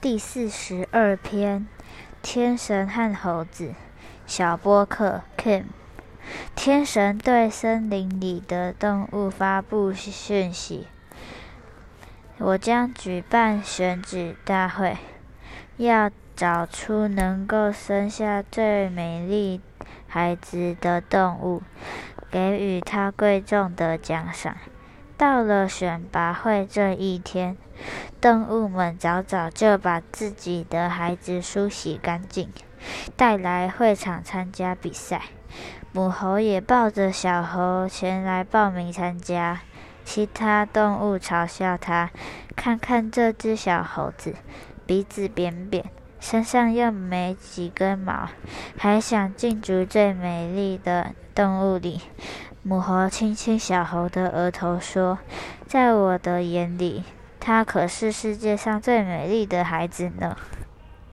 第四十二篇：天神和猴子。小波克 Kim，天神对森林里的动物发布讯息：我将举办选举大会，要找出能够生下最美丽孩子的动物，给予他贵重的奖赏。到了选拔会这一天，动物们早早就把自己的孩子梳洗干净，带来会场参加比赛。母猴也抱着小猴前来报名参加。其他动物嘲笑它：“看看这只小猴子，鼻子扁扁，身上又没几根毛，还想竞逐最美丽的动物里。”母猴亲亲小猴的额头，说：“在我的眼里，它可是世界上最美丽的孩子呢。”